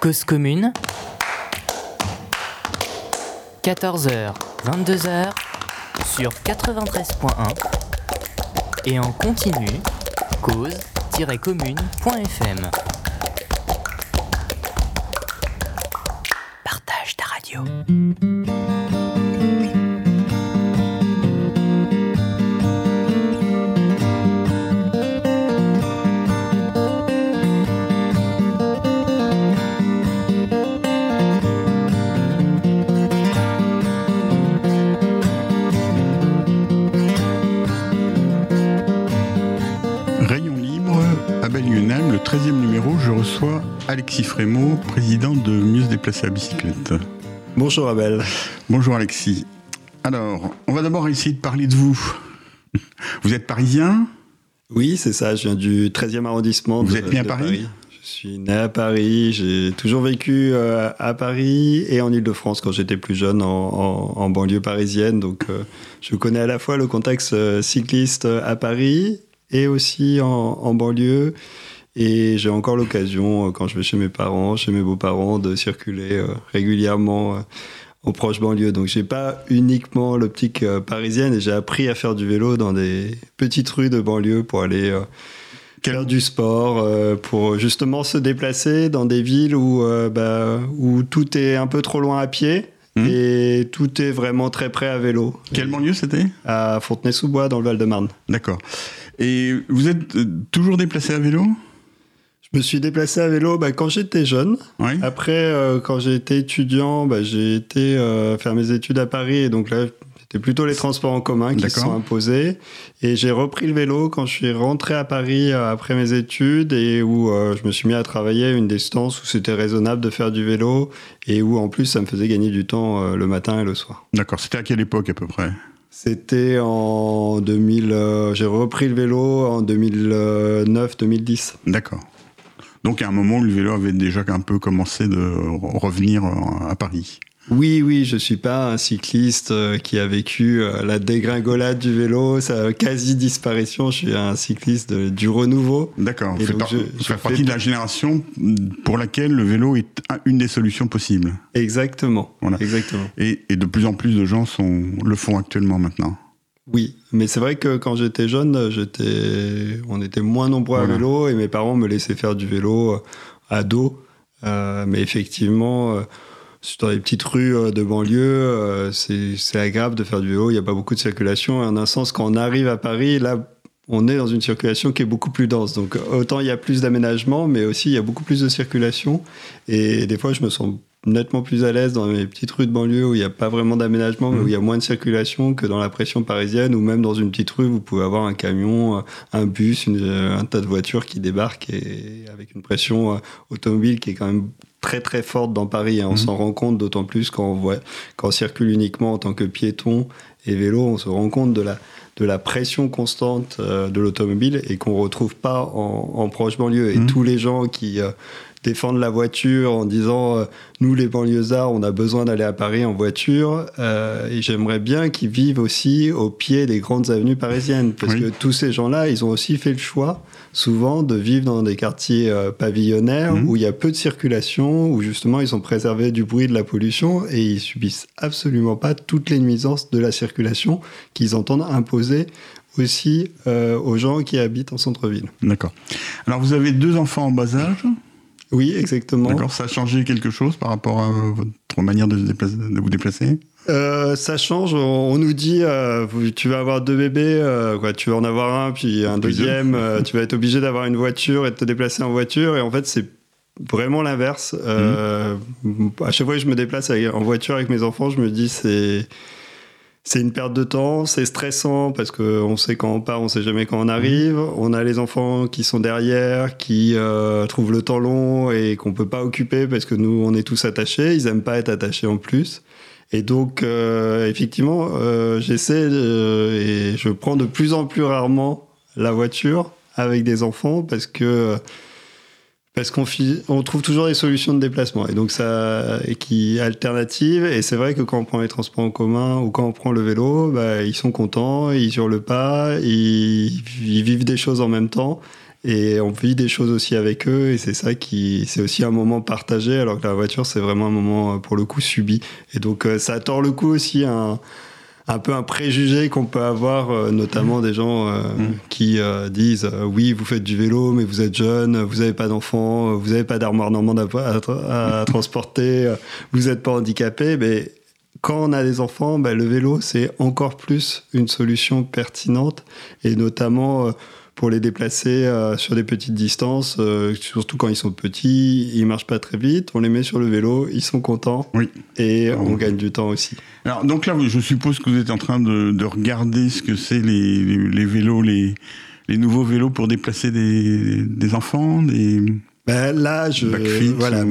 Cause commune 14h, 22h sur 93.1 et en continu cause-commune.fm. Frémaux, président de Mieux se déplacer à bicyclette. Bonjour Abel. Bonjour Alexis. Alors, on va d'abord essayer de parler de vous. Vous êtes parisien? Oui, c'est ça, je viens du 13e arrondissement. Vous de- êtes né à de Paris? Je suis né à Paris, j'ai toujours vécu euh, à Paris et en Ile-de-France quand j'étais plus jeune, en, en- en banlieue parisienne. Donc euh, je connais à la fois le contexte euh, cycliste à Paris et aussi en, en banlieue. Et j'ai encore l'occasion, euh, quand je vais chez mes parents, chez mes beaux-parents, de circuler euh, régulièrement euh, en proche banlieue. Donc j'ai pas uniquement l'optique euh, parisienne et j'ai appris à faire du vélo dans des petites rues de banlieue pour aller euh, faire du sport, euh, pour justement se déplacer dans des villes où, euh, bah, où tout est un peu trop loin à pied. Mhm. Et tout est vraiment très près à vélo. Quel banlieue c'était? À Fontenay-sous-Bois, dans le Val-de-Marne. D'accord. Et vous êtes euh, toujours déplacé à vélo? Je me suis déplacé à vélo bah, quand j'étais jeune. Oui. Après, euh, quand j'ai été étudiant, bah, j'ai été euh, faire mes études à Paris. Et donc là, c'était plutôt les transports en commun qui se sont imposés. Et j'ai repris le vélo quand je suis rentré à Paris euh, après mes études et où je me suis mis à travailler à une distance où c'était raisonnable de faire du vélo et où en plus ça me faisait gagner du temps le matin et le soir. D'accord. C'était à quelle époque à peu près? C'était en 2000. euh, j'ai repris le vélo en 2009-2010. D'accord. Donc à un moment le vélo avait déjà un peu commencé de re- revenir euh, à Paris. Oui, oui, je suis pas un cycliste euh, qui a vécu euh, la dégringolade du vélo, sa quasi disparition. Je suis un cycliste de- du renouveau. D'accord. Par- je- fais- partie de la génération pour laquelle le vélo est un- une des solutions possibles. Exactement. Voilà. Exactement. Et, et de plus en plus de gens sont, le font actuellement maintenant. Oui, mais c'est vrai que quand j'étais jeune, j'étais, on était moins nombreux à vélo et mes parents me laissaient faire du vélo euh, à dos. Euh, mais effectivement, euh, dans les petites rues euh, de banlieue, euh, c'est c'est agréable de faire du vélo. Il n'y a pas beaucoup de circulation. Et en un sens, quand on arrive à Paris, là, on est dans une circulation qui est beaucoup plus dense. Donc autant il y a plus d'aménagement, mais aussi il y a beaucoup plus de circulation. Et des fois, je me sens nettement plus à l'aise dans les petites rues de banlieue où il n'y a pas vraiment d'aménagement, mais Mhm. où il y a moins de circulation que dans la pression parisienne, ou même dans une petite rue, vous pouvez avoir un camion, euh, un bus, une- euh, un tas de voitures qui débarquent et avec une pression euh, automobile qui est quand même très très forte dans Paris. hein. On Mhm. s'en rend compte d'autant plus quand on, voit, quand on circule uniquement en tant que piéton et vélo, on se rend compte de la, de la pression constante de l'automobile et qu'on retrouve pas en, en proche banlieue. Et Mhm. tous les gens qui défendent la voiture en disant euh, nous les banlieusards on a besoin d'aller à Paris en voiture euh, et j'aimerais bien qu'ils vivent aussi au pied des grandes avenues parisiennes parce Oui. que tous ces gens-là ils ont aussi fait le choix souvent de vivre dans des quartiers euh, pavillonnaires Mhm. où il y a peu de circulation où justement ils sont préservés du bruit de la pollution et ils subissent absolument pas toutes les nuisances de la circulation qu'ils entendent imposer aussi aux gens qui habitent en centre-ville. D'accord. Alors vous avez deux enfants en bas âge. Oui, exactement. D'accord. Ça a changé quelque chose par rapport à votre manière de, vous déplacer? Euh, ça change. On, nous dit, euh, tu vas avoir deux bébés, euh, quoi, tu vas en avoir un, puis un deuxième. tu vas être obligé d'avoir une voiture et de te déplacer en voiture. Et en fait, c'est vraiment l'inverse. Euh, À chaque fois que je me déplace en voiture avec mes enfants, je me dis c'est c'est une perte de temps, c'est stressant parce qu'on sait quand on part, on sait jamais quand on arrive. On a les enfants qui sont derrière, qui euh, trouvent le temps long et qu'on peut pas occuper parce que nous, on est tous attachés. Ils aiment pas être attachés en plus. Et donc, euh, effectivement, euh, j'essaie et je prends de plus en plus rarement la voiture avec des enfants parce que parce qu'on on trouve toujours des solutions de déplacement et donc ça qui alternatives et c'est vrai que quand on prend les transports en commun ou quand on prend le vélo bah, ils sont contents ils hurlent pas ils, ils vivent des choses en même temps et on vit des choses aussi avec eux et c'est ça qui c'est aussi un moment partagé alors que la voiture c'est vraiment un moment pour le coup subi. Et donc ça tord le coup aussi un un peu un préjugé qu'on peut avoir, euh, notamment des gens euh, mm. qui euh, disent oui, vous faites du vélo, mais vous êtes jeune, vous n'avez pas d'enfants, vous n'avez pas d'armoire normande à, transporter, vous n'êtes pas handicapé. Mais quand on a des enfants, ben, le vélo, c'est encore plus une solution pertinente, et notamment pour les déplacer euh, sur des petites distances, euh, surtout quand ils sont petits, ils marchent pas très vite, on les met sur le vélo, ils sont contents oui. et on gagne du temps aussi. Alors donc là, je suppose que vous êtes en train de, regarder ce que c'est les, les, vélos, les, les nouveaux vélos pour déplacer des, des enfants, des... Ben là, je, voilà,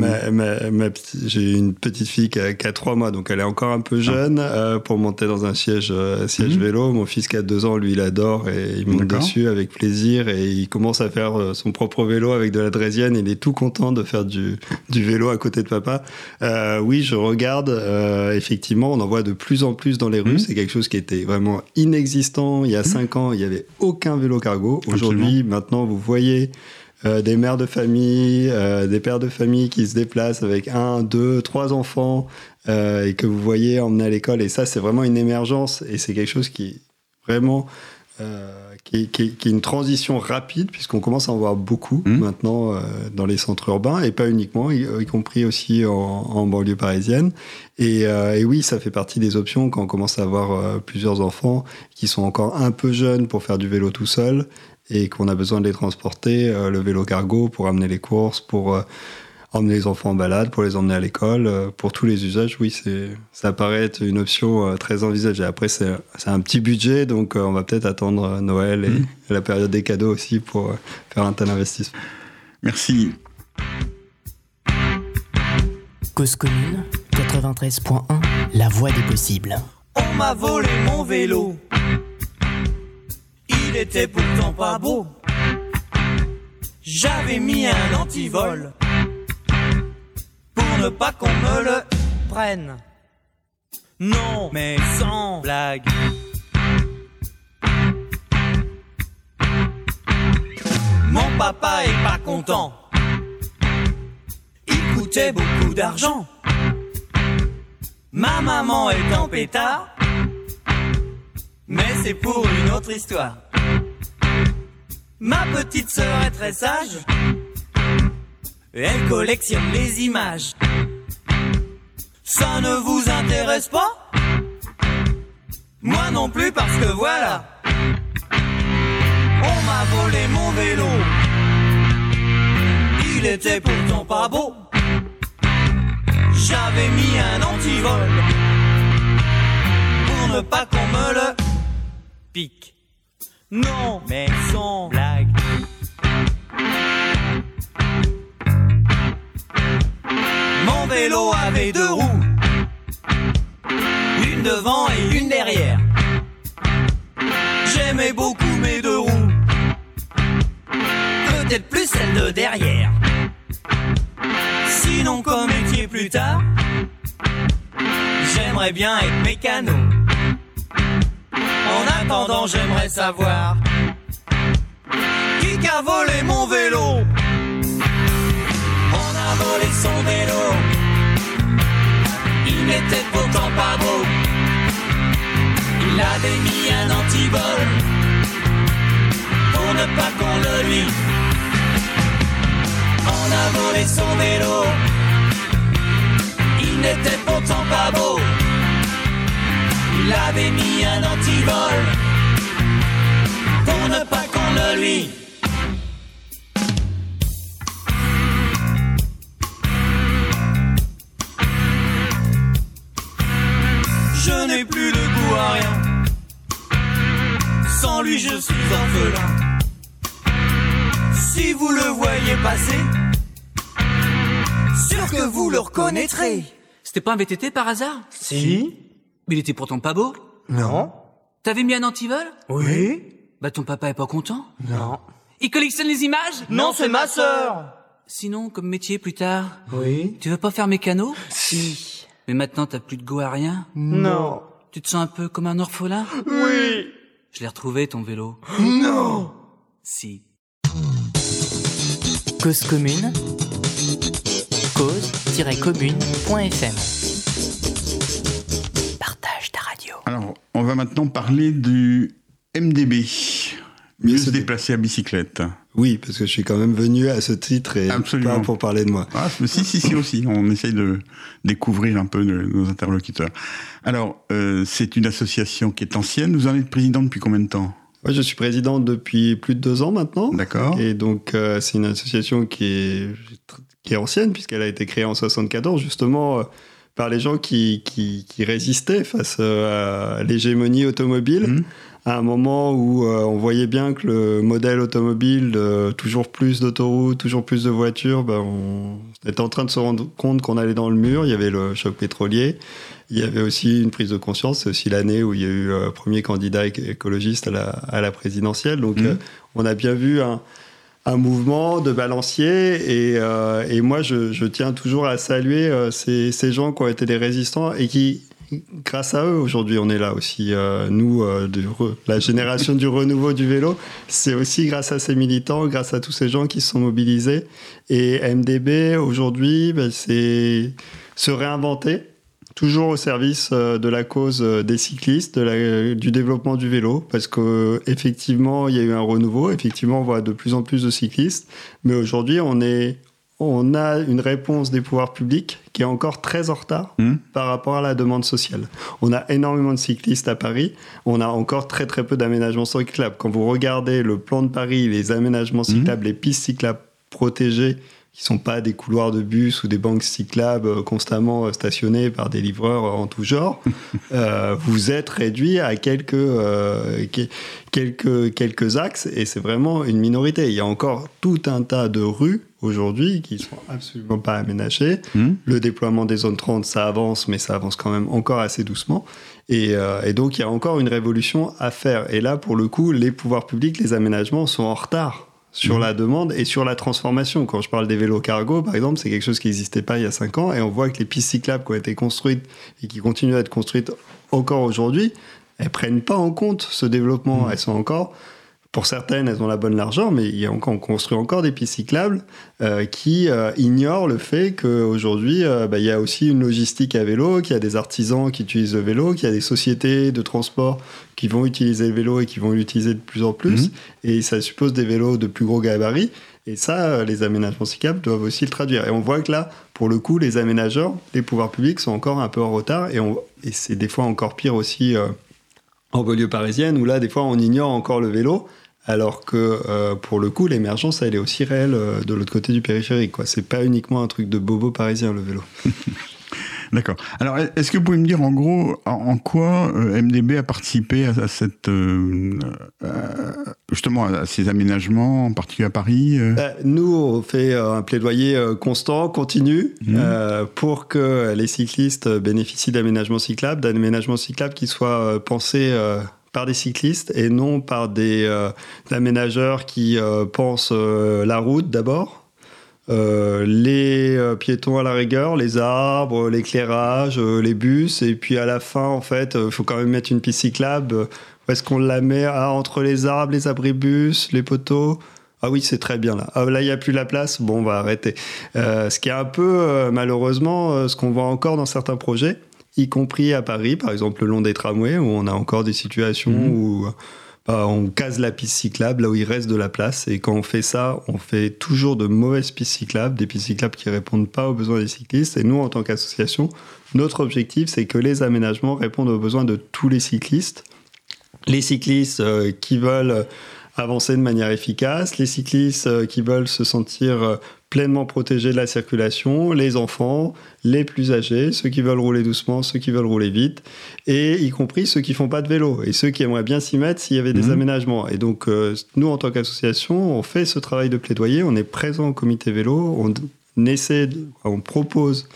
j'ai une petite fille qui a, qui a, 3 mois, donc elle est encore un peu ah. jeune euh, pour monter dans un siège, euh, siège mhm. vélo. Mon fils qui a 2 ans, lui, il adore et il monte dessus avec plaisir et il commence à faire euh, son propre vélo avec de la draisienne. Il est tout content de faire du, du vélo à côté de papa. Euh, oui, je regarde. effectivement, on en voit de plus en plus dans les rues. Mhm. C'est quelque chose qui était vraiment inexistant il y a 5 mhm. ans. Il y avait aucun vélo cargo. Aujourd'hui, maintenant, vous voyez euh, des mères de famille, euh, des pères de famille qui se déplacent avec un, deux, trois enfants euh, et que vous voyez emmener à l'école. Et ça, c'est vraiment une émergence et c'est quelque chose qui vraiment qui, qui, qui, est une transition rapide puisqu'on commence à en voir beaucoup mmh. maintenant dans les centres urbains et pas uniquement, y, compris aussi en, en, banlieue parisienne. Et, et, oui, ça fait partie des options quand on commence à avoir plusieurs enfants qui sont encore un peu jeunes pour faire du vélo tout seul et qu'on a besoin de les transporter, euh, le vélo cargo pour amener les courses, pour euh, emmener les enfants en balade, pour les emmener à l'école, euh, pour tous les usages, oui, c'est, ça paraît être une option très envisagée. Après, c'est, c'est un petit budget, donc on va peut-être attendre Noël et, mmh. la période des cadeaux aussi pour faire un tel investissement. Merci. Cause commune 93.1, la voie des possibles. On m'a volé mon vélo il était pourtant pas beau. J'avais mis un antivol pour ne pas qu'on me le prenne. Non, mais sans blague. Mon papa est pas content. Il coûtait beaucoup d'argent. Ma maman est en pétard. Mais c'est pour une autre histoire. Ma petite sœur est très sage. Elle collectionne les images. Ça ne vous intéresse pas? Moi non plus parce que voilà. On m'a volé mon vélo. Il était pourtant pas beau. J'avais mis un antivol pour ne pas qu'on me le pique. Non, mais sans blague. Mon vélo avait deux roues, une devant et une derrière. J'aimais beaucoup mes deux roues, peut-être plus celle de derrière. Sinon, comme métier plus tard, j'aimerais bien être mécano. En attendant, j'aimerais savoir qui a volé mon vélo. On a volé son vélo. Il n'était pourtant pas beau. Il avait mis un antivol pour ne pas qu'on le lui. On a volé son vélo. Il n'était pourtant pas beau. Il avait mis un antivol pour ne pas qu'on le lui. Je n'ai plus de goût à rien. Sans lui, je suis orphelin. Si vous le voyez passer, sûr que vous le reconnaîtrez. C'était pas un VTT par hasard? Si. Mais il était pourtant pas beau Non. T'avais mis un antivol? Oui. Bah ton papa est pas content Non. Il collectionne les images? Non, c'est ma sœur. Sinon, comme métier plus tard Oui. Tu veux pas faire mécano Si. Mais maintenant t'as plus de goût à rien? Non. Tu te sens un peu comme un orphelin? Oui. Je l'ai retrouvé ton vélo. Non. Si. Cause commune, cause-commune.fm. on va maintenant parler du MDB. Mieux se se dé- déplacer à bicyclette. Oui, parce que je suis quand même venu à ce titre et Absolument. pas pour parler de moi. Ah, si, si, si aussi. On essaye de découvrir un peu de- nos interlocuteurs. Alors, euh, c'est une association qui est ancienne. Vous en êtes président depuis combien de temps? Moi, je suis président depuis plus de deux ans maintenant. D'accord. Et donc, euh, c'est une association qui est, qui est ancienne, puisqu'elle a été créée en 74, justement, euh, par les gens qui, qui, qui résistaient face euh, à l'hégémonie automobile. Mhm. À un moment où euh, on voyait bien que le modèle automobile, de toujours plus d'autoroutes, toujours plus de voitures, ben, on était en train de se rendre compte qu'on allait dans le mur. Il y avait le choc pétrolier. Il y avait aussi une prise de conscience. C'est aussi l'année où il y a eu euh, premier candidat éc- écologiste à la, à la présidentielle. Donc, Mhm. euh, on a bien vu un, un mouvement de balancier. Et, euh, moi, je, tiens toujours à saluer euh, ces, gens qui ont été des résistants et qui, grâce à eux, aujourd'hui, on est là aussi. Euh, nous, de la génération du renouveau du vélo, c'est aussi grâce à ces militants, grâce à tous ces gens qui se sont mobilisés. Et MDB, aujourd'hui, ben, c'est se réinventer toujours au service euh, de la cause euh, des cyclistes, de la- du développement du vélo, parce que effectivement il y a eu un renouveau, effectivement on voit de plus en plus de cyclistes, mais aujourd'hui on est on a une réponse des pouvoirs publics qui est encore très en retard Mhm. par rapport à la demande sociale. On a énormément de cyclistes à Paris, on a encore très très peu d'aménagements cyclables. Quand vous regardez le plan de Paris, les aménagements cyclables, les pistes cyclables protégées, qui sont pas des couloirs de bus ou des banques cyclables euh, constamment euh, stationnées par des livreurs euh, en tout genre, euh, vous êtes réduit à quelques, euh, que- quelques, quelques axes et c'est vraiment une minorité. Il y a encore tout un tas de rues aujourd'hui qui sont absolument pas aménagées. Mhm. Le déploiement des zones 30, ça avance, mais ça avance quand même encore assez doucement. Et, euh, et donc, il y a encore une révolution à faire. Et là, pour le coup, les pouvoirs publics, les aménagements sont en retard sur Mhm. la demande et sur la transformation. Quand je parle des vélos cargo, par exemple, c'est quelque chose qui n'existait pas il y a 5 ans. Et on voit que les pistes cyclables qui ont été construites et qui continuent à être construites encore aujourd'hui, elles prennent pas en compte ce développement. Mhm. Elles sont encore... Pour certaines, elles ont la bonne largeur, mais il y a encore, on construit encore des pistes cyclables euh, qui euh, ignorent le fait qu'aujourd'hui, euh, bah, il y a aussi une logistique à vélo, qu'il y a des artisans qui utilisent le vélo, qu'il y a des sociétés de transport qui vont utiliser le vélo et qui vont l'utiliser de plus en plus. Mhm. Et ça suppose des vélos de plus gros gabarits. Et ça, les aménagements cyclables doivent aussi le traduire. Et on voit que là, pour le coup, les aménageurs, les pouvoirs publics sont encore un peu en retard. Et, on- et c'est des fois encore pire aussi euh, en banlieue parisienne, où là, des fois, on ignore encore le vélo. Alors que euh, pour le coup, l'émergence, elle est aussi réelle euh, de l'autre côté du périphérique. Quoi. C'est pas uniquement un truc de bobo parisien, le vélo. D'accord. Alors, est-ce que vous pouvez me dire en gros en, quoi euh, MDB a participé à, à cette euh, justement à ces aménagements, en particulier à Paris Bah, nous, on fait un plaidoyer constant, continu, euh, pour que les cyclistes bénéficient d'aménagements cyclables, d'aménagements cyclables qui soient pensés euh, par des cyclistes et non par des euh, aménageurs qui euh, pensent euh, la route d'abord. les piétons à la rigueur, les arbres, l'éclairage, les bus, et puis à la fin, en fait, il faut quand même mettre une piste cyclable. Où est-ce qu'on la met? Ah, Entre les arbres, les abribus, les poteaux ah oui, c'est très bien là. Ah, là, il n'y a plus la place? Bon, on va arrêter. Ce qui est un peu, malheureusement, ce qu'on voit encore dans certains projets, y compris à Paris, par exemple le long des tramways, où on a encore des situations Mhm. où bah, on case la piste cyclable là où il reste de la place. Et quand on fait ça, on fait toujours de mauvaises pistes cyclables, des pistes cyclables qui répondent pas aux besoins des cyclistes. Et nous, en tant qu'association, notre objectif, c'est que les aménagements répondent aux besoins de tous les cyclistes. Les cyclistes euh, qui veulent avancer de manière efficace, les cyclistes euh, qui veulent se sentir euh, pleinement protégés de la circulation, les enfants, les plus âgés, ceux qui veulent rouler doucement, ceux qui veulent rouler vite, et y compris ceux qui font pas de vélo et ceux qui aimeraient bien s'y mettre s'il y avait des Mhm. aménagements. Et donc euh, nous, en tant qu'association, on fait ce travail de plaidoyer, on est présent au comité vélo, on, on essaie, on propose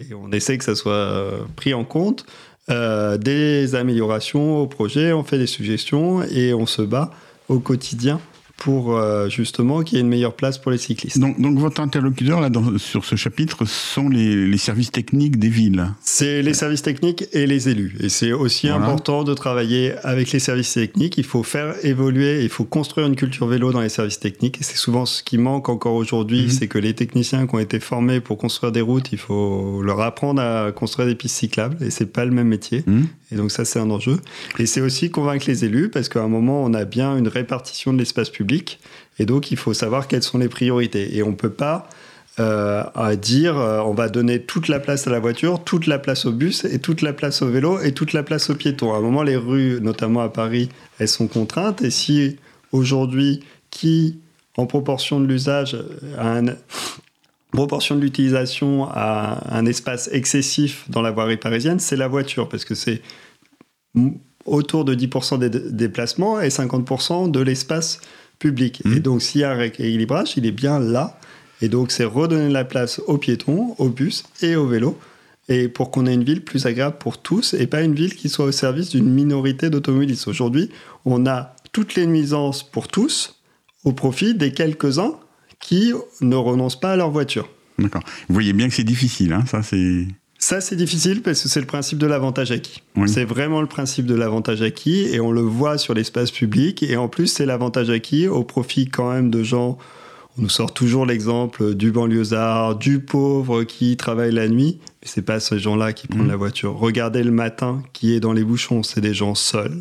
et on essaie que ça soit euh, pris en compte. euh, des améliorations au projet, on fait des suggestions et on se bat au quotidien pour euh, justement qu'il y ait une meilleure place pour les cyclistes. Donc, donc votre interlocuteur là, dans, sur ce chapitre sont les, les, services techniques des villes. C'est les services techniques et les élus. Et c'est aussi voilà. important de travailler avec les services techniques. Il faut faire évoluer, il faut construire une culture vélo dans les services techniques. Et c'est souvent ce qui manque encore aujourd'hui, mmh. c'est que les techniciens qui ont été formés pour construire des routes, il faut leur apprendre à construire des pistes cyclables. Et c'est pas le même métier. Mmh. Et donc ça, c'est un enjeu. Et c'est aussi convaincre les élus, parce qu'à un moment, on a bien une répartition de l'espace public et donc, il faut savoir quelles sont les priorités. Et on ne peut pas euh, dire euh, on va donner toute la place à la voiture, toute la place au bus et toute la place au vélo et toute la place aux piétons. À un moment, les rues, notamment à Paris, elles sont contraintes. Et si aujourd'hui, qui, en proportion de l'usage, a une proportion de l'utilisation a un espace excessif dans la voirie parisienne, c'est la voiture, parce que c'est autour de 10% des déplacements et 50% de l'espace public. Mmh. Et donc, s'il y a un rééquilibrage, il est bien là. Et donc, c'est redonner la place aux piétons, aux bus et aux vélos. Et pour qu'on ait une ville plus agréable pour tous et pas une ville qui soit au service d'une minorité d'automobilistes. Aujourd'hui, on a toutes les nuisances pour tous au profit des quelques-uns qui ne renoncent pas à leur voiture. D'accord. Vous voyez bien que c'est difficile, hein ça c'est... Ça, c'est difficile parce que c'est le principe de l'avantage acquis. Oui. C'est vraiment le principe de l'avantage acquis et on le voit sur l'espace public. Et en plus, c'est l'avantage acquis au profit quand même de gens. On nous sort toujours l'exemple du banlieusard, du pauvre qui travaille la nuit. Mais c'est pas ces gens-là qui prennent mmh. la voiture. Regardez le matin qui est dans les bouchons. C'est des gens seuls,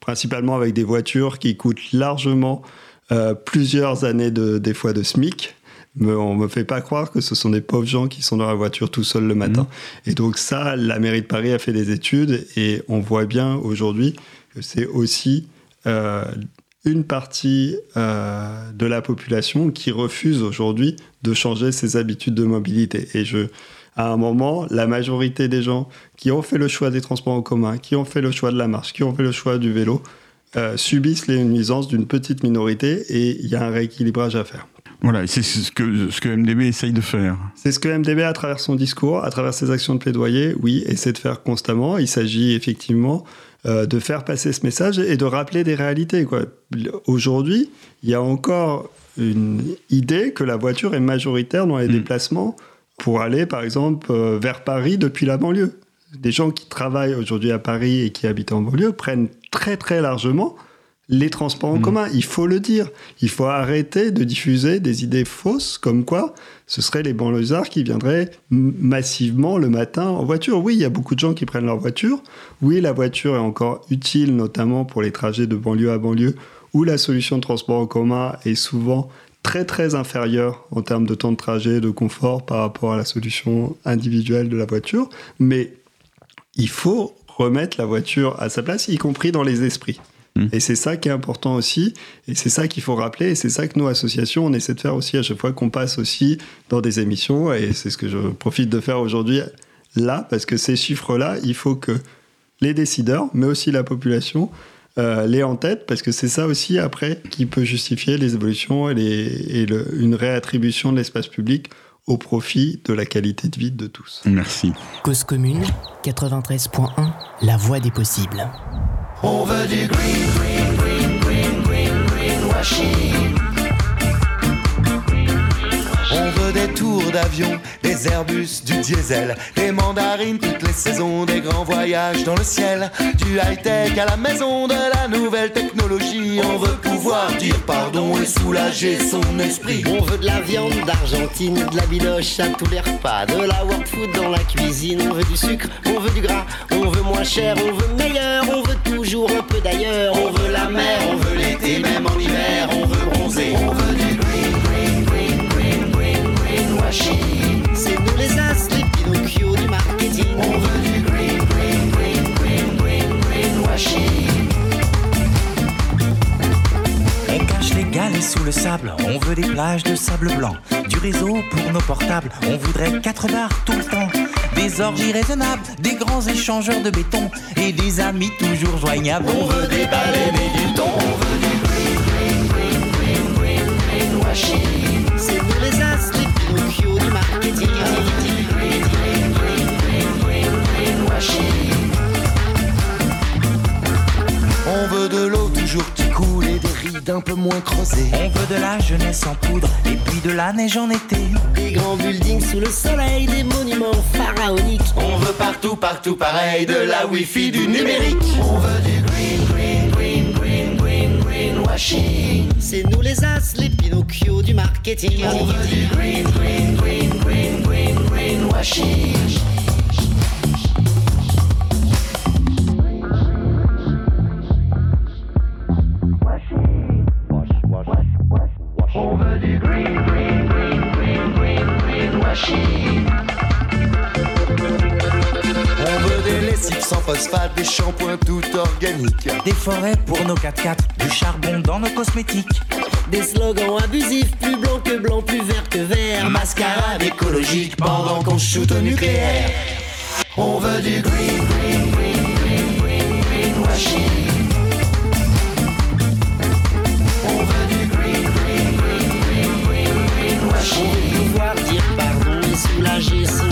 principalement avec des voitures qui coûtent largement euh, plusieurs années de, des fois de SMIC mais on me fait pas croire que ce sont des pauvres gens qui sont dans la voiture tout seuls le matin. Mmh. Et donc ça, la mairie de Paris a fait des études et on voit bien aujourd'hui que c'est aussi euh, une partie euh, de la population qui refuse aujourd'hui de changer ses habitudes de mobilité. Et je, à un moment, la majorité des gens qui ont fait le choix des transports en commun, qui ont fait le choix de la marche, qui ont fait le choix du vélo, euh, subissent les nuisances d'une petite minorité et il y a un rééquilibrage à faire. Voilà, c'est ce que, ce que MDB essaye de faire. C'est ce que MDB, à travers son discours, à travers ses actions de plaidoyer, oui, essaie de faire constamment. Il s'agit effectivement euh, de faire passer ce message et de rappeler des réalités. Aujourd'hui, il y a encore une idée que la voiture est majoritaire dans les mmh. déplacements pour aller, par exemple, euh, vers Paris depuis la banlieue. Des gens qui travaillent aujourd'hui à Paris et qui habitent en banlieue prennent très très largement les transports en mmh. commun. Il faut le dire. Il faut arrêter de diffuser des idées fausses comme quoi ce seraient les banlieusards qui viendraient massivement le matin en voiture. Oui, il y a beaucoup de gens qui prennent leur voiture. Oui, la voiture est encore utile, notamment pour les trajets de banlieue à banlieue, où la solution de transport en commun est souvent très très inférieure en termes de temps de trajet, de confort par rapport à la solution individuelle de la voiture. Mais il faut remettre la voiture à sa place, y compris dans les esprits. Mmh. Et c'est ça qui est important aussi, et c'est ça qu'il faut rappeler, et c'est ça que nous, associations, on essaie de faire aussi à chaque fois qu'on passe aussi dans des émissions, et c'est ce que je profite de faire aujourd'hui là, parce que ces chiffres-là, il faut que les décideurs, mais aussi la population, euh, l'aient en tête, parce que c'est ça aussi, après, qui peut justifier les évolutions et, les, et le, une réattribution de l'espace public au profit de la qualité de vie de tous. Merci. Cause commune, 93.1, la voie des possibles. On veut du green, green, green, green, green, green washing. Des tours d'avion, des Airbus, du diesel, des mandarines toutes les saisons, des grands voyages dans le ciel, du high-tech à la maison, de la nouvelle technologie. On veut pouvoir dire pardon et soulager son esprit. On veut de la viande d'Argentine, de la biloche à tous les repas, de la world food dans la cuisine. On veut du sucre, on veut du gras, on veut moins cher, on veut meilleur, on veut toujours un peu d'ailleurs. On veut la mer, on veut l'été, même en hiver, on veut bronzer. On veut de sable blanc, du réseau pour nos portables, on voudrait quatre bars tout le temps, des orgies raisonnables, des grands échangeurs de béton et des amis toujours joignables. On veut des baleines et du thon, d'un peu moins creusé. On veut de la jeunesse en poudre et puis de la neige en été. Des grands buildings sous le soleil, des monuments pharaoniques. On veut partout, partout pareil, de la wifi, du numérique. On veut du green, green, green, green, green, greenwashing. C'est nous les as, les Pinocchio du marketing. On veut du green, green, green, green, green, greenwashing. Phosphate, des shampoings tout organiques. Des forêts pour nos 4x4, du charbon dans nos cosmétiques. Des slogans abusifs, plus blanc que blanc, plus vert que vert. Mascarade écologique pendant qu'on shoot au nucléaire. On veut du green, green, green, green, green, greenwashing. On veut du green, green, green, green, green, greenwashing. Pouvoir dire pardon et soulager son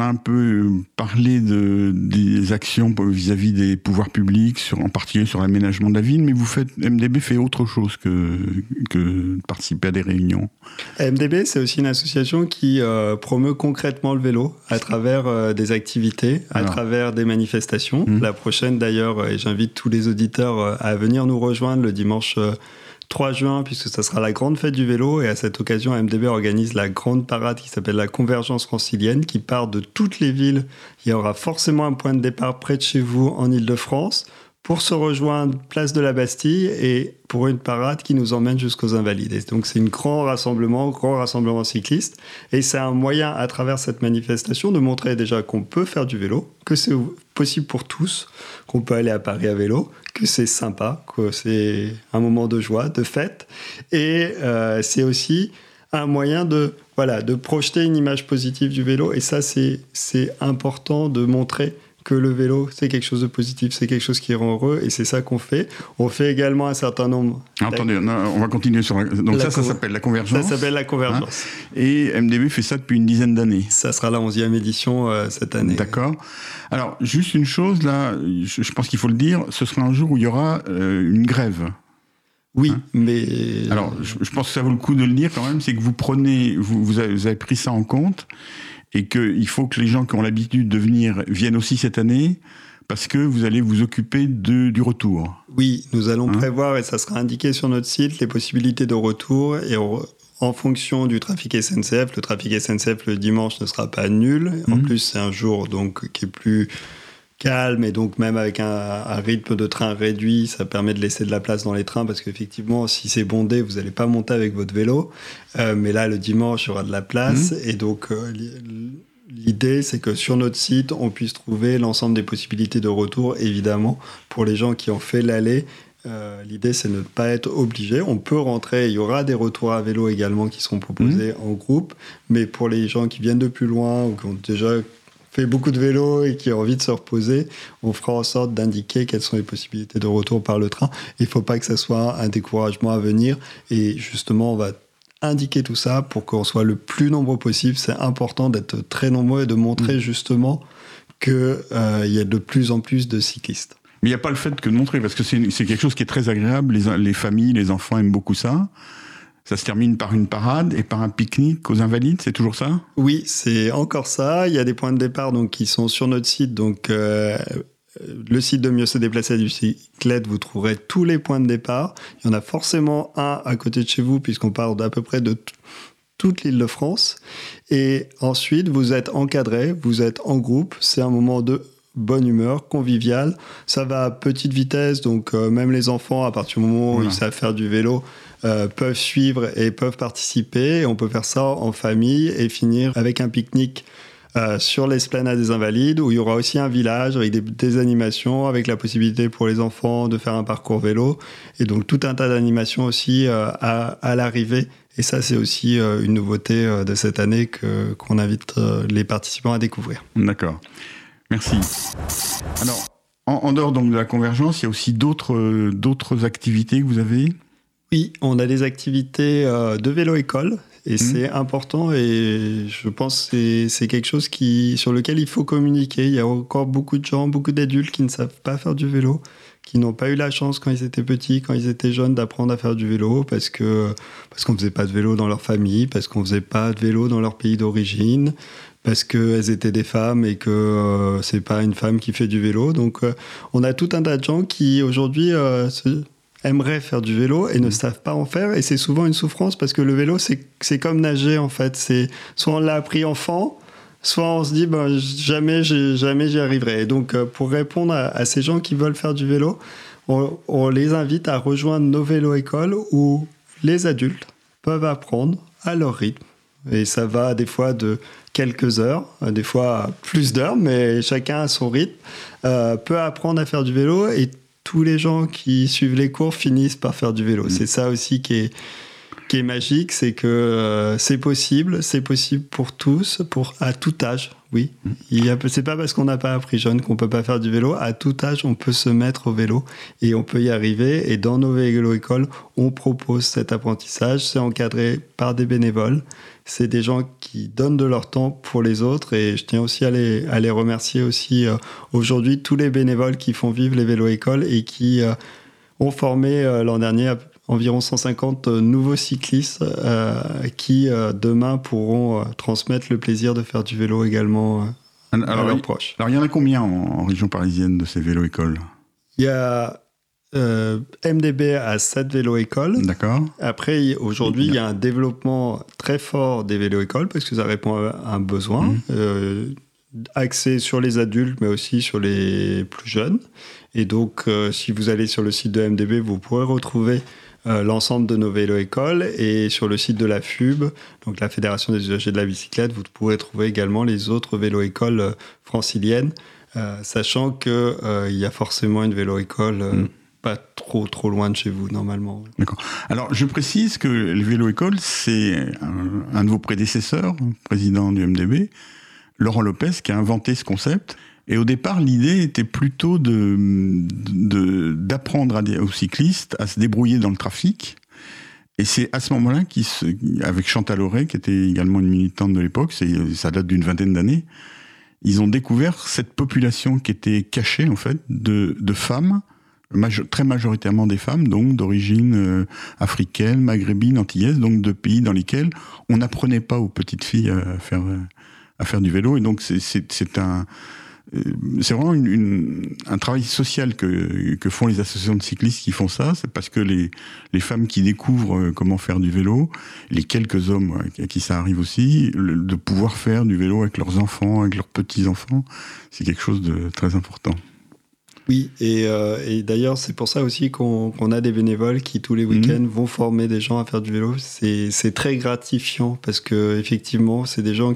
On a un peu parlé de, des actions vis-à-vis des pouvoirs publics, sur, en particulier sur l'aménagement de la ville, mais vous faites, MDB fait autre chose que, que de participer à des réunions. MDB, c'est aussi une association qui euh, promeut concrètement le vélo à travers euh, des activités, à Alors. travers des manifestations. Mhm. La prochaine d'ailleurs, euh, et j'invite tous les auditeurs euh, à venir nous rejoindre le dimanche euh, 3 juin, puisque ça sera la grande fête du vélo. Et à cette occasion, MDB organise la grande parade qui s'appelle la Convergence francilienne, qui part de toutes les villes. Il y aura forcément un point de départ près de chez vous en Ile-de-France pour se rejoindre place de la Bastille et pour une parade qui nous emmène jusqu'aux Invalides. Donc c'est un grand rassemblement, grand rassemblement cycliste. Et c'est un moyen à travers cette manifestation de montrer déjà qu'on peut faire du vélo, que c'est possible pour tous, qu'on peut aller à Paris à vélo, que c'est sympa, que c'est un moment de joie, de fête. Et euh, c'est aussi un moyen de, voilà, de projeter une image positive du vélo. Et ça, c'est important de montrer que le vélo, c'est quelque chose de positif, c'est quelque chose qui rend heureux, et c'est ça qu'on fait. On fait également un certain nombre. Ah, Attendez, on va continuer sur la... Donc La ça, ça s'appelle la Ça convergence. s'appelle la convergence. Et MDB fait ça depuis une dizaine d'années. Ça sera la 11e édition euh, cette année. D'accord. Alors, juste une chose, là, je, je pense qu'il faut le dire, ce sera un jour où il y aura euh, une grève. Oui, Hein mais. Alors, je, je pense que ça vaut le coup de le dire quand même, c'est que vous prenez, vous, vous, avez, vous avez pris ça en compte, et qu'il faut que les gens qui ont l'habitude de venir viennent aussi cette année, parce que vous allez vous occuper de, du retour. Oui, nous allons Hein prévoir, et ça sera indiqué sur notre site, les possibilités de retour. Et on- en fonction du trafic SNCF, le trafic SNCF le dimanche ne sera pas nul. En Mhm. plus, c'est un jour donc qui est plus calme et donc même avec un, un rythme de train réduit, ça permet de laisser de la place dans les trains parce qu'effectivement, si c'est bondé, vous n'allez pas monter avec votre vélo. Euh, mais là, le dimanche, il y aura de la place et donc euh, li- L'idée, c'est que sur notre site, on puisse trouver l'ensemble des possibilités de retour, évidemment, pour les gens qui ont fait l'aller. Euh, L'idée, c'est de ne pas être obligé. On peut rentrer, il y aura des retours à vélo également qui seront proposés en groupe, mais pour les gens qui viennent de plus loin ou qui ont déjà fait beaucoup de vélo et qui ont envie de se reposer, on fera en sorte d'indiquer quelles sont les possibilités de retour par le train. Il ne faut pas que ça soit un découragement à venir et justement, on va indiquer tout ça pour qu'on soit le plus nombreux possible. C'est important d'être très nombreux et de montrer justement qu'il euh, y a de plus en plus de cyclistes. Mais il n'y a pas le fait que de montrer, parce que c'est c'est quelque chose qui est très agréable, les, les familles, les enfants aiment beaucoup ça. Ça se termine par une parade et par un pique-nique aux Invalides, c'est toujours ça? Oui, c'est encore ça. Il y a des points de départ donc, qui sont sur notre site. Donc, euh, le site de Mieux se déplacer à du cyclette, vous trouverez tous les points de départ. Il y en a forcément un à côté de chez vous, puisqu'on parle d'à peu près de toute l'île de France. Et ensuite, vous êtes encadré, vous êtes en groupe. C'est un moment de bonne humeur, convivial. Ça va à petite vitesse, donc euh, même les enfants, à partir du moment où Voilà. ils savent faire du vélo, euh, peuvent suivre et peuvent participer. Et on peut faire ça en famille et finir avec un pique-nique euh, sur l'esplanade des Invalides, où il y aura aussi un village avec des, des, animations, avec la possibilité pour les enfants de faire un parcours vélo, et donc tout un tas d'animations aussi à, à l'arrivée. Et ça, c'est aussi une nouveauté de cette année que, qu'on invite les participants à découvrir. D'accord. Merci. Alors, en, en, dehors donc de la convergence, il y a aussi d'autres, d'autres activités que vous avez Oui, on a des activités de vélo-école. Et mmh. c'est important et je pense que c'est quelque chose qui, sur lequel il faut communiquer. Il y a encore beaucoup de gens, beaucoup d'adultes qui ne savent pas faire du vélo, qui n'ont pas eu la chance quand ils étaient petits, quand ils étaient jeunes, d'apprendre à faire du vélo parce que parce qu'on faisait pas de vélo dans leur famille, parce qu'on faisait pas de vélo dans leur pays d'origine, parce qu'elles étaient des femmes et que euh, c'est pas une femme qui fait du vélo. Donc euh, on a tout un tas de gens qui aujourd'hui euh, aimeraient faire du vélo et ne mmh. savent pas en faire. Et c'est souvent une souffrance parce que le vélo, c'est comme nager en fait. C'est soit on l'a appris enfant, soit on se dit ben, jamais, jamais j'y arriverai. Et donc euh, pour répondre à, à, ces gens qui veulent faire du vélo, on, on les invite à rejoindre nos vélo-écoles où les adultes peuvent apprendre à leur rythme. Et ça va des fois de quelques heures, des fois plus d'heures, mais chacun à son rythme, euh, peut apprendre à faire du vélo et tous les gens qui suivent les cours finissent par faire du vélo. Mmh. C'est ça aussi qui est, qui est magique, c'est que euh, c'est possible, c'est possible pour tous, pour à tout âge. Oui, a, c'est pas parce qu'on n'a pas appris jeune qu'on peut pas faire du vélo. À tout âge, on peut se mettre au vélo et on peut y arriver. Et dans nos vélo-écoles, on propose cet apprentissage. C'est encadré par des bénévoles. C'est des gens qui donnent de leur temps pour les autres et je tiens aussi à les, à les remercier aussi euh, aujourd'hui tous les bénévoles qui font vivre les vélo-écoles et qui euh, ont formé euh, l'an dernier environ 150 nouveaux cyclistes euh, qui euh, demain pourront euh, transmettre le plaisir de faire du vélo également alors, à leurs proches. Alors il y en a combien en, en région parisienne de ces vélo-écoles Il y a euh, MDB à 7 vélo-écoles. D'accord. Après, aujourd'hui, il y a un développement très fort des vélo-écoles parce que ça répond à un besoin. Mmh. Euh, axé sur les adultes, mais aussi sur les plus jeunes. Et donc, euh, si vous allez sur le site de MDB, vous pourrez retrouver euh, l'ensemble de nos vélo-écoles et sur le site de la FUB, donc la Fédération des usagers de la bicyclette, vous pourrez trouver également les autres vélo-écoles euh, franciliennes, euh, sachant qu'il il y a forcément une vélo-école mm. pas trop trop loin de chez vous normalement. D'accord. Alors je précise que les vélo-écoles, c'est un, un de vos prédécesseurs, président du MDB, Laurent Lopez, qui a inventé ce concept. Et au départ, l'idée était plutôt d'apprendre aux cyclistes à se débrouiller dans le trafic. Et c'est à ce moment-là qu'avec Chantal Auré, qui était également une militante de l'époque, ça date d'une vingtaine d'années, ils ont découvert cette population qui était cachée, en fait, de, femmes, très majoritairement des femmes, donc d'origine euh, africaine, maghrébine, antillaise, donc de pays dans lesquels on n'apprenait pas aux petites filles à faire, à faire du vélo. Et donc c'est un c'est vraiment une, une, un travail social que, que, font les associations de cyclistes qui font ça. C'est parce que les, les, femmes qui découvrent euh, comment faire du vélo, les quelques hommes à qui ça arrive aussi, le, de pouvoir faire du vélo avec leurs enfants, avec leurs petits-enfants, c'est quelque chose de très important. Oui, et, euh, et d'ailleurs, c'est pour ça aussi qu'on qu a des bénévoles qui, tous les week-ends, mmh. vont former des gens à faire du vélo. C'est très gratifiant parce que, effectivement, c'est des gens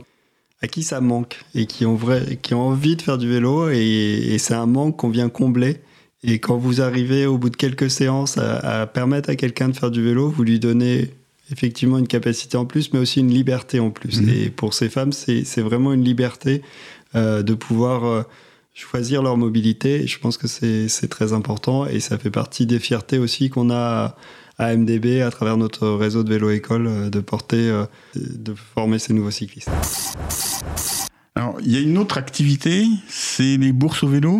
à qui ça manque et qui ont, vrai, qui ont envie de faire du vélo et, et c'est un manque qu'on vient combler. Et quand vous arrivez au bout de quelques séances à, à permettre à quelqu'un de faire du vélo, vous lui donnez effectivement une capacité en plus, mais aussi une liberté en plus. Mmh. Et pour ces femmes, c'est vraiment une liberté euh, de pouvoir euh, choisir leur mobilité. Je pense que c'est très important et ça fait partie des fiertés aussi qu'on a à MDB, à travers notre réseau de vélo-école, de porter, euh, de former ces nouveaux cyclistes. Alors, il y a une autre activité, c'est les bourses au vélo?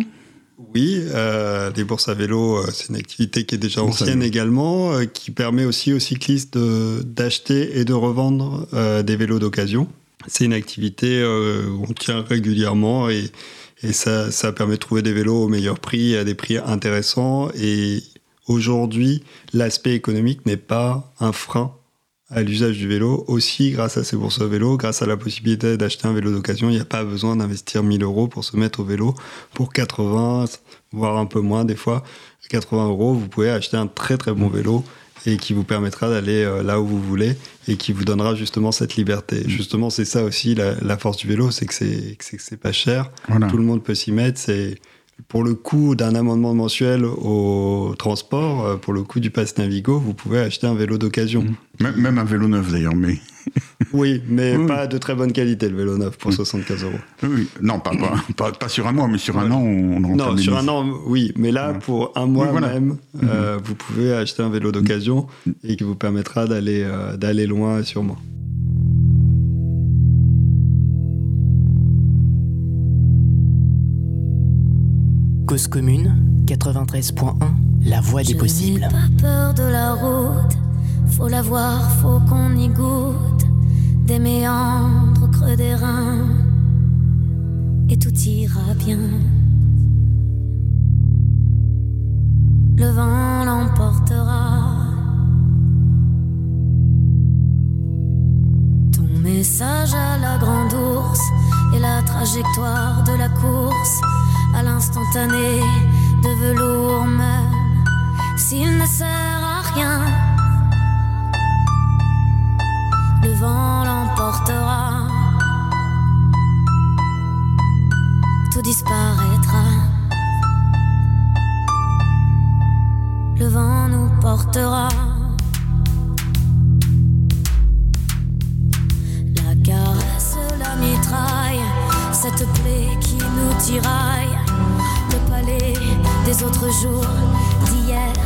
Oui, euh, les bourses à vélo, euh, c'est une activité qui est déjà ancienne également, euh, qui permet aussi aux cyclistes d'acheter et de revendre euh, des vélos d'occasion. C'est une activité euh, où on tient régulièrement et, et ça, ça, permet de trouver des vélos au meilleur prix, à des prix intéressants. Et aujourd'hui, l'aspect économique n'est pas un frein à l'usage du vélo. Aussi, grâce à ces bourses au vélo, grâce à la possibilité d'acheter un vélo d'occasion, il n'y a pas besoin d'investir 1000 euros pour se mettre au vélo. Pour 80, voire un peu moins des fois, 80 euros, vous pouvez acheter un très très bon vélo et qui vous permettra d'aller euh, là où vous voulez et qui vous donnera justement cette liberté. Justement, c'est ça aussi la, la force du vélo, c'est que c'est que c'est- que c'est pas cher. Voilà. Tout le monde peut s'y mettre. C'est pour le coût d'un amendement mensuel au transport, euh, pour le coût du pass Navigo, vous pouvez acheter un vélo d'occasion. Même, même un vélo neuf d'ailleurs, mais Oui, mais Oui. pas de très bonne qualité le vélo neuf pour 75 euros. oui, non, pas, pas, pas, pas sur un mois, mais sur un an, on Non, sur un an, oui, mais là, Voilà. pour un mois Oui, voilà. même, euh, vous pouvez acheter un vélo d'occasion et qui vous permettra d'aller euh, d'aller loin sûrement. Cause commune 93.1 La voix des possibles. pas peur de la route, faut la voir, faut qu'on y goûte. Des méandres au creux des reins, et tout ira bien. Le vent l'emportera. Ton message à la grande ours et la trajectoire de la course à l'instantané de velours même s'il ne sert à rien. Le vent l'emportera, tout disparaîtra. Le vent nous portera. La caresse, la mitraille, cette plaie qui nous tiraille, des autres jours, d'hier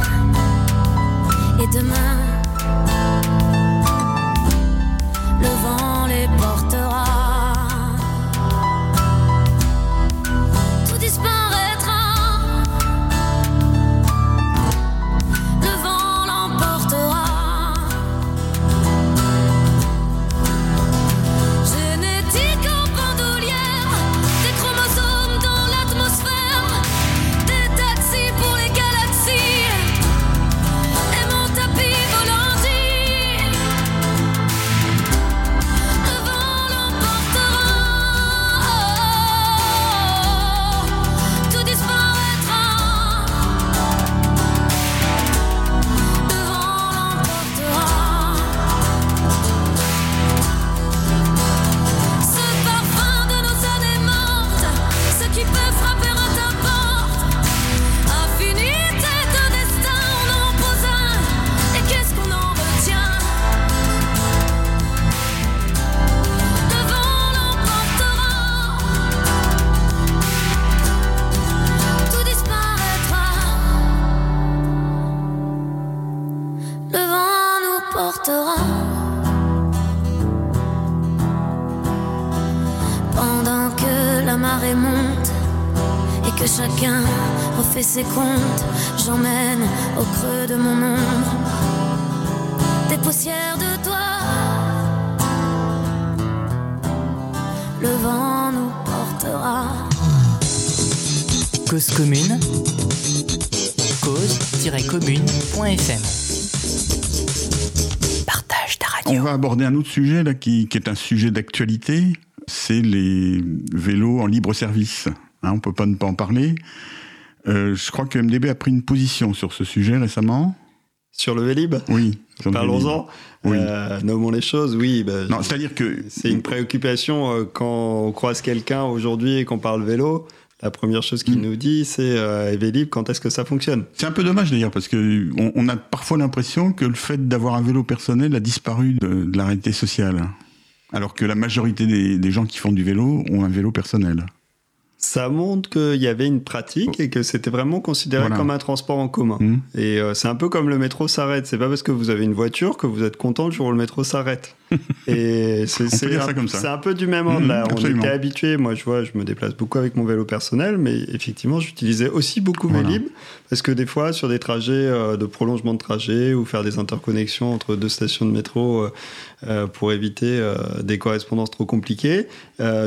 Pendant que la marée monte et que chacun refait ses comptes, j'emmène au creux de mon ombre des poussières de toi. Le vent nous portera. Cause commune cause-commune.fm Partage ta On va aborder un autre sujet là, qui, qui est un sujet d'actualité, c'est les vélos en libre service. Hein, on peut pas ne pas en parler. Euh, je crois que MDB a pris une position sur ce sujet récemment. Sur le Vélib, Oui. parlons-en. Oui. Euh, nommons les choses, oui. bah, Non, c'est-à-dire que c'est une préoccupation euh, quand on croise quelqu'un aujourd'hui et qu'on parle vélo. La première chose qu'il Mm. nous dit, c'est euh, Vélib, quand est-ce que ça fonctionne? C'est un peu dommage d'ailleurs parce que on, on a parfois l'impression que le fait d'avoir un vélo personnel a disparu de, de la réalité sociale, alors que la majorité des, des gens qui font du vélo ont un vélo personnel. Ça montre qu'il y avait une pratique et que c'était vraiment considéré Voilà. comme un transport en commun. Hmm. Et euh, c'est un peu comme le métro s'arrête. C'est pas parce que vous avez une voiture que vous êtes content le jour où le métro s'arrête. Et c'est un, peu du même ordre Mhm, là. On était habitué. Moi, je vois, je me déplace beaucoup avec mon vélo personnel, mais effectivement, j'utilisais aussi beaucoup Voilà. Vélib parce que des fois, sur des trajets euh, de prolongement de trajet ou faire des interconnexions entre deux stations de métro euh, euh, pour éviter euh, des correspondances trop compliquées,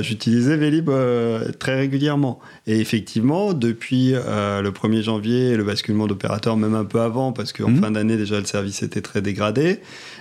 j'utilisais Vélib très régulièrement. Et effectivement, depuis le 1er janvier, le basculement d'opérateur, même un peu avant, parce qu'en Mhm. fin d'année déjà le service était très dégradé,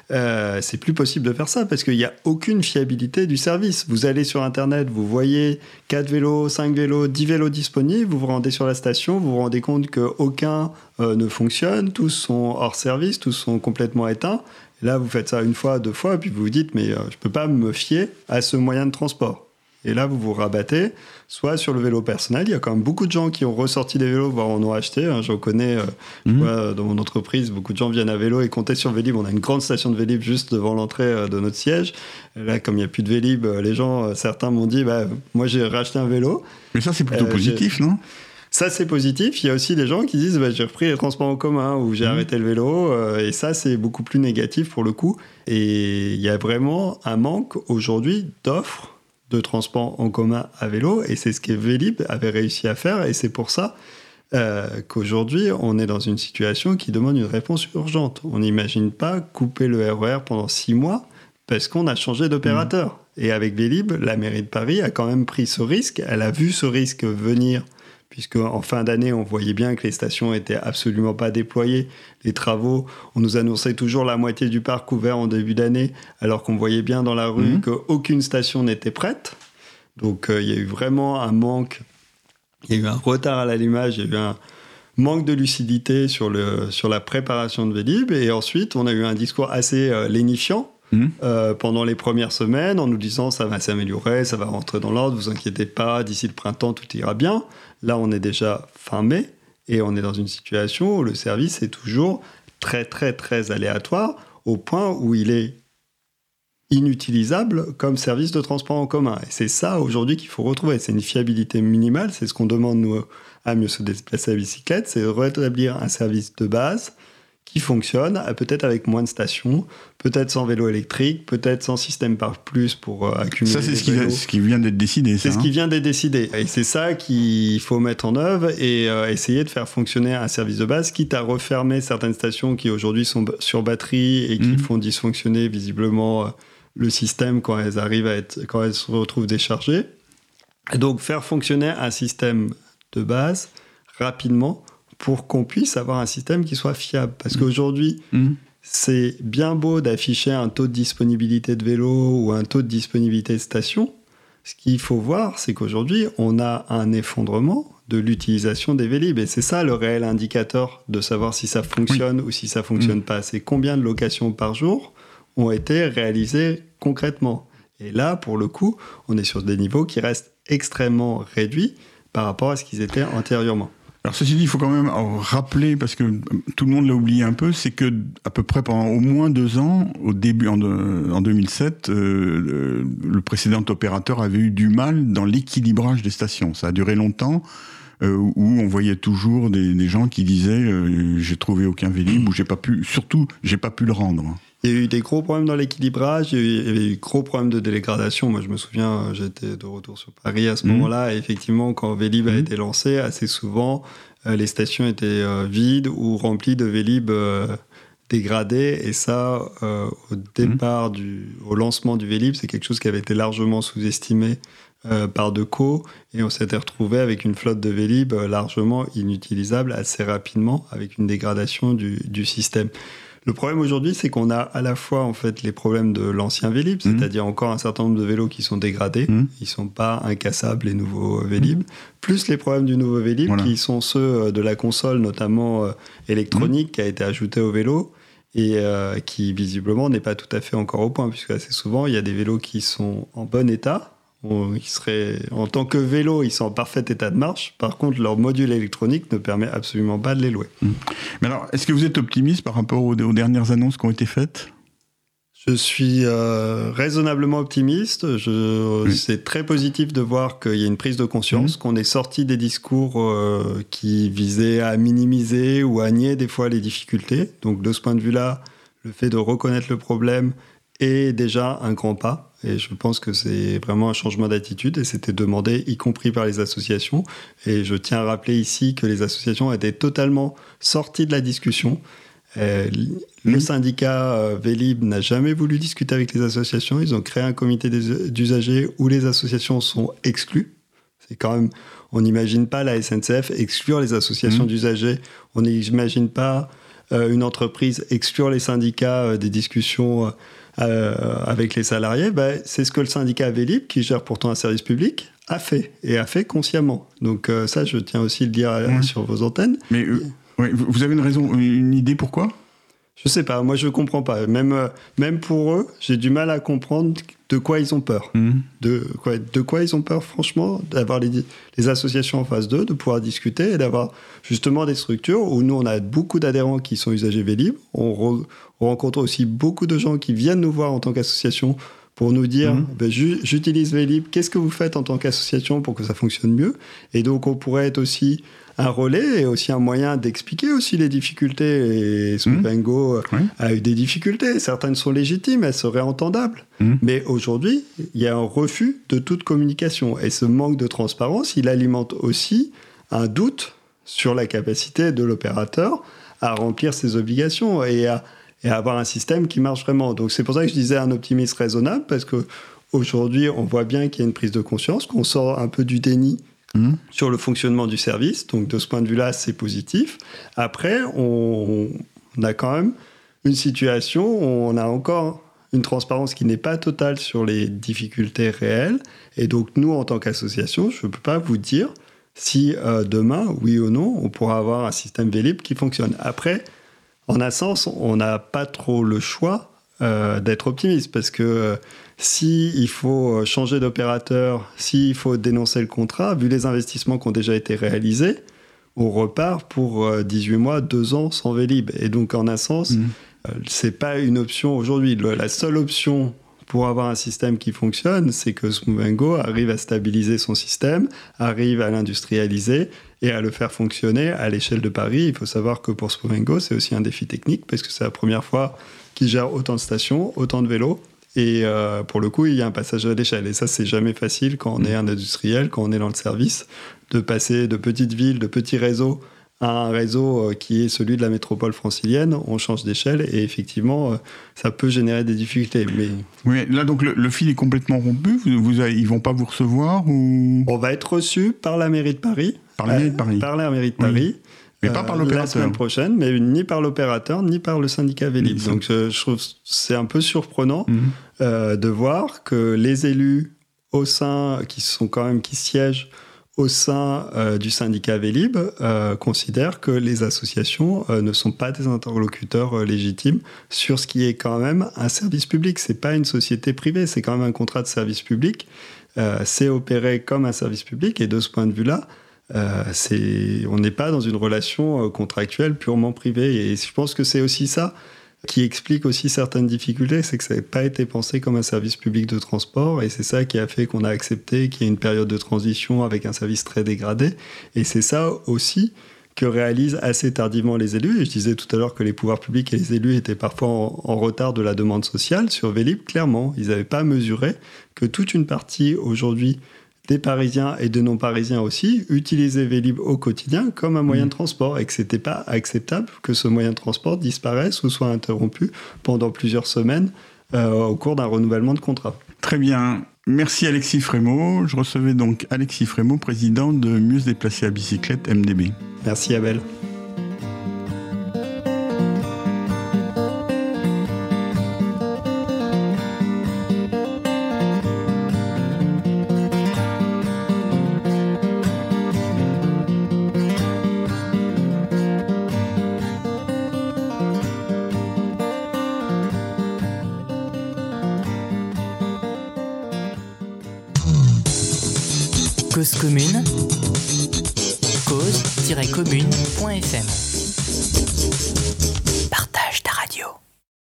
c'est plus possible de faire parce qu'il n'y a aucune fiabilité du service. Vous allez sur Internet, vous voyez 4 vélos, 5 vélos, 10 vélos disponibles, vous vous rendez sur la station, vous vous rendez compte qu'aucun euh, ne fonctionne, tous sont hors service, tous sont complètement éteints. Là, vous faites ça une fois, deux fois, puis vous vous dites, mais euh, je ne peux pas me fier à ce moyen de transport. Et là, vous vous rabattez soit sur le vélo personnel. Il y a quand même beaucoup de gens qui ont ressorti des vélos, voire en ont acheté. Hein. J'en connais euh, Mhm. vois, dans mon entreprise. Beaucoup de gens viennent à vélo et comptaient sur Vélib. On a une grande station de Vélib juste devant l'entrée euh, de notre siège. Et là, comme il n'y a plus de Vélib, euh, les gens, euh, certains m'ont dit bah, Moi, j'ai racheté un vélo. Mais ça, c'est plutôt Euh, positif, non? Ça, c'est positif. Il y a aussi des gens qui disent bah, j'ai repris les transports en commun ou j'ai Mhm. arrêté le vélo. euh, et ça, c'est beaucoup plus négatif pour le coup. Et il y a vraiment un manque aujourd'hui d'offres de transports en commun à vélo. Et c'est ce que Vélib avait réussi à faire. Et c'est pour ça euh, qu'aujourd'hui, on est dans une situation qui demande une réponse urgente. On n'imagine pas couper le RER pendant six mois parce qu'on a changé d'opérateur. Et avec Vélib, la mairie de Paris a quand même pris ce risque. Elle a vu ce risque venir puisque en fin d'année, on voyait bien que les stations étaient absolument pas déployées. Les travaux, on nous annonçait toujours la moitié du parc ouvert en début d'année, alors qu'on voyait bien dans la rue Mhm. qu'aucune station n'était prête. Donc euh, il y a eu vraiment un manque, il y a eu un retard à l'allumage, il y a eu un manque de lucidité sur, le, sur la préparation de Vélib. Et ensuite, on a eu un discours assez euh, lénifiant Mhm. euh, pendant les premières semaines en nous disant ça va s'améliorer, ça va rentrer dans l'ordre, vous inquiétez pas, d'ici le printemps tout ira bien. Là, on est déjà fin mai et on est dans une situation où le service est toujours très très très aléatoire au point où il est inutilisable comme service de transport en commun. Et c'est ça aujourd'hui qu'il faut retrouver. C'est une fiabilité minimale. C'est ce qu'on demande à mieux se déplacer à bicyclette. C'est rétablir un service de base qui fonctionne, euh, peut-être avec moins de stations, peut-être sans vélo électrique, peut-être sans système par plus pour euh, accumuler. Ça, c'est ce qui, vélos. ce qui vient d'être décidé. C'est ce hein. qui vient d'être décidé. Et c'est ça qu'il faut mettre en œuvre et euh, essayer de faire fonctionner un service de base, quitte à refermer certaines stations qui aujourd'hui sont sur batterie et qui Mhm. font dysfonctionner visiblement euh, le système quand elles arrivent à être, quand elles se retrouvent déchargées. Et donc faire fonctionner un système de base rapidement pour qu'on puisse avoir un système qui soit fiable. Parce qu'aujourd'hui, Mhm. c'est bien beau d'afficher un taux de disponibilité de vélo ou un taux de disponibilité de station. Ce qu'il faut voir, c'est qu'aujourd'hui, on a un effondrement de l'utilisation des Vélib. Et c'est ça le réel indicateur de savoir si ça fonctionne ou si ça fonctionne pas. C'est combien de locations par jour ont été réalisées concrètement. Et là, pour le coup, on est sur des niveaux qui restent extrêmement réduits par rapport à ce qu'ils étaient antérieurement. Alors ceci dit, il faut quand même rappeler, parce que tout le monde l'a oublié un peu, c'est que à peu près pendant au moins deux ans, au début en, de- en 2007, euh, le, précédent opérateur avait eu du mal dans l'équilibrage des stations. Ça a duré longtemps. euh, où on voyait toujours des, gens qui disaient euh, j'ai trouvé aucun Vélib ou j'ai pas pu surtout j'ai pas pu le rendre. Il y a eu des gros problèmes dans l'équilibrage, il y avait eu gros problèmes de dégradation. Moi, je me souviens, j'étais de retour sur Paris à ce Mhm. moment-là. Et effectivement, quand Vélib a Mhm. été lancé, assez souvent, euh, les stations étaient euh, vides ou remplies de Vélib euh, dégradés. Et ça, euh, au départ, du, au lancement du Vélib, c'est quelque chose qui avait été largement sous-estimé par Deco. Et on s'était retrouvé avec une flotte de Vélib largement inutilisable assez rapidement, avec une dégradation du, du système. Le problème aujourd'hui, c'est qu'on a à la fois en fait les problèmes de l'ancien Vélib, Mhm. c'est-à-dire encore un certain nombre de vélos qui sont dégradés, Mhm. ils sont pas incassables les nouveaux Vélib, plus les problèmes du nouveau Vélib Voilà. qui sont ceux euh, de la console notamment euh, électronique qui a été ajoutée au vélo et euh, qui visiblement n'est pas tout à fait encore au point puisque assez souvent il y a des vélos qui sont en bon état. On- Qui seraient, en tant que vélo, ils sont en parfait état de marche. Par contre, leur module électronique ne permet absolument pas de les louer. Mais alors, est-ce que vous êtes optimiste par rapport aux, aux dernières annonces qui ont été faites? Je suis euh, raisonnablement optimiste. Je, Oui. C'est très positif de voir qu'il y a une prise de conscience, qu'on est sorti des discours euh, qui visaient à minimiser ou à nier des fois les difficultés. Donc de ce point de vue-là, le fait de reconnaître le problème est déjà un grand pas. Et je pense que c'est vraiment un changement d'attitude et c'était demandé, y compris par les associations. Et je tiens à rappeler ici que les associations étaient totalement sorties de la discussion. Euh, le Mhm. syndicat euh, Vélib n'a jamais voulu discuter avec les associations. Ils ont créé un comité d'usagers où les associations sont exclues. C'est quand même, on n'imagine pas la SNCF exclure les associations Mhm. d'usagers. On n'imagine pas euh, une entreprise exclure les syndicats euh, des discussions euh, avec les salariés, bah, c'est ce que le syndicat Vélib, qui gère pourtant un service public, a fait et a fait consciemment. Donc euh, ça, je tiens aussi à le dire euh, Ouais. sur vos antennes. Mais euh, ouais, vous avez une raison, une idée pourquoi? Je sais pas, moi je comprends pas. Même, euh, même pour eux, j'ai du mal à comprendre de quoi ils ont peur. Mhm. De quoi, de quoi ils ont peur, franchement, d'avoir les, les associations en face d'eux, de pouvoir discuter et d'avoir justement des structures où nous, on a beaucoup d'adhérents qui sont usagers Vélib. On, re- on rencontre aussi beaucoup de gens qui viennent nous voir en tant qu'association pour nous dire Mhm. ben, ju- j'utilise Vélib, qu'est-ce que vous faites en tant qu'association pour que ça fonctionne mieux? Et donc, on pourrait être aussi un relais et aussi un moyen d'expliquer aussi les difficultés. Et Smoothango euh, Ouais. a eu des difficultés. Certaines sont légitimes, elles seraient entendables. Mhm. Mais aujourd'hui, il y a un refus de toute communication. Et ce manque de transparence, il alimente aussi un doute sur la capacité de l'opérateur à remplir ses obligations et à, et à avoir un système qui marche vraiment. Donc c'est pour ça que je disais un optimisme raisonnable, parce que aujourd'hui, on voit bien qu'il y a une prise de conscience, qu'on sort un peu du déni Mhm. sur le fonctionnement du service. Donc de ce point de vue-là, c'est positif. Après, on, on a quand même une situation où on a encore une transparence qui n'est pas totale sur les difficultés réelles. Et donc nous, en tant qu'association, je ne peux pas vous dire si euh, demain, oui ou non, on pourra avoir un système Vélib qui fonctionne. Après, en un sens, on n'a pas trop le choix euh, d'être optimiste parce que euh, si il faut euh, changer d'opérateur, s'il faut dénoncer le contrat, vu les investissements qui ont déjà été réalisés, on repart pour euh, 18 mois, 2 ans sans Vélib. Et donc, en un sens, euh, c'est pas une option aujourd'hui. La seule option pour avoir un système qui fonctionne, c'est que Smoothango arrive à stabiliser son système, arrive à l'industrialiser et à le faire fonctionner à l'échelle de Paris. Il faut savoir que pour Smoothango, c'est aussi un défi technique parce que c'est la première fois qu'il gère autant de stations, autant de vélos. Et euh, pour le coup, il y a un passage à l'échelle. Et ça, c'est jamais facile quand on est un industriel, quand on est dans le service, de passer de petites villes, de petits réseaux à un réseau euh, qui est celui de la métropole francilienne. On change d'échelle et effectivement, euh, ça peut générer des difficultés. Mais Oui, là donc le, le fil est complètement rompu. Vous, vous ils vont pas vous recevoir ou? On va être reçu par la mairie de Paris. par la mairie de Euh, Paris Par la mairie de Oui. Paris. Mais pas par La l'opérateur. semaine prochaine, mais ni par l'opérateur, ni par le syndicat Vélib. Donc je, je trouve c'est un peu surprenant Mhm. euh, de voir que les élus au sein, qui sont quand même, qui siègent au sein euh, du syndicat Vélib, euh, considèrent que les associations euh, ne sont pas des interlocuteurs euh, légitimes sur ce qui est quand même un service public. C'est pas une société privée, c'est quand même un contrat de service public. C'est opéré comme un service public et de ce point de vue-là, on n'est pas dans une relation contractuelle purement privée. Et je pense que c'est aussi ça qui explique aussi certaines difficultés, c'est que ça n'a pas été pensé comme un service public de transport, et c'est ça qui a fait qu'on a accepté qu'il y ait une période de transition avec un service très dégradé, et c'est ça aussi que réalisent assez tardivement les élus. Et je disais tout à l'heure que les pouvoirs publics et les élus étaient parfois en, en retard de la demande sociale. Sur Vélib, clairement, ils n'avaient pas mesuré que toute une partie aujourd'hui des Parisiens et des non-Parisiens aussi utilisaient Vélib au quotidien comme un moyen de transport et que c'était pas acceptable que ce moyen de transport disparaisse ou soit interrompu pendant plusieurs semaines euh, au cours d'un renouvellement de contrat. Très bien. Merci Alexis Frémaux. Je recevais donc Alexis Frémaux, président de Mieux se déplacer à bicyclette MDB. Merci Abel.